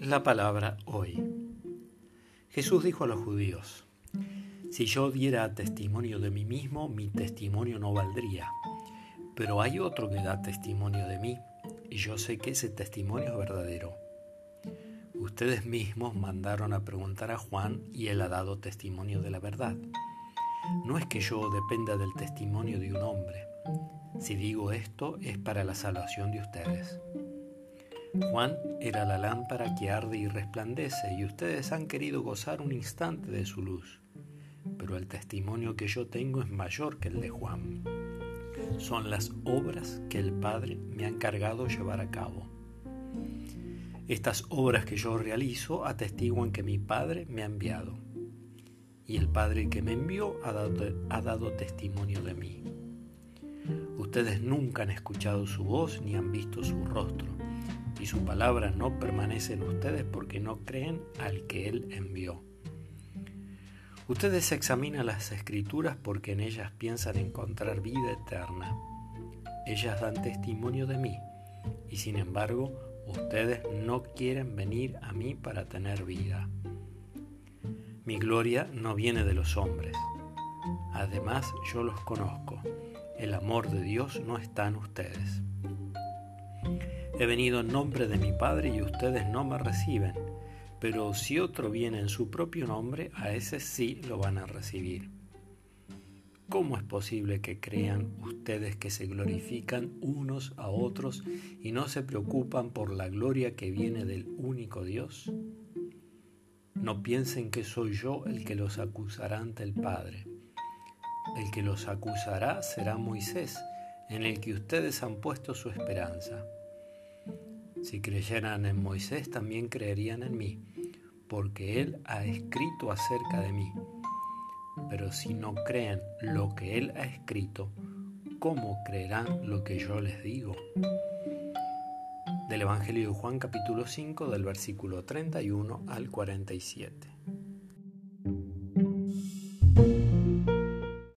La palabra hoy. Jesús dijo a los judíos, si yo diera testimonio de mí mismo, mi testimonio no valdría. Pero hay otro que da testimonio de mí, y yo sé que ese testimonio es verdadero. Ustedes mismos mandaron a preguntar a Juan y él ha dado testimonio de la verdad. No es que yo dependa del testimonio de un hombre. Si digo esto es para la salvación de ustedes. Juan era la lámpara que arde y resplandece y ustedes han querido gozar un instante de su luz. Pero el testimonio que yo tengo es mayor que el de Juan. Son las obras que el Padre me ha encargado llevar a cabo. Estas obras que yo realizo atestiguan que mi Padre me ha enviado. Y el Padre que me envió ha dado, ha dado testimonio de mí. Ustedes nunca han escuchado su voz ni han visto su rostro y su palabra no permanece en ustedes porque no creen al que Él envió. Ustedes examinan las escrituras porque en ellas piensan encontrar vida eterna. Ellas dan testimonio de mí y sin embargo ustedes no quieren venir a mí para tener vida. Mi gloria no viene de los hombres. Además yo los conozco. El amor de Dios no está en ustedes. He venido en nombre de mi Padre y ustedes no me reciben, pero si otro viene en su propio nombre, a ese sí lo van a recibir. ¿Cómo es posible que crean ustedes que se glorifican unos a otros y no se preocupan por la gloria que viene del único Dios? No piensen que soy yo el que los acusará ante el Padre. El que los acusará será Moisés, en el que ustedes han puesto su esperanza. Si creyeran en Moisés, también creerían en mí, porque él ha escrito acerca de mí. Pero si no creen lo que él ha escrito, ¿cómo creerán lo que yo les digo? Del Evangelio de Juan capítulo 5 del versículo 31 al 47.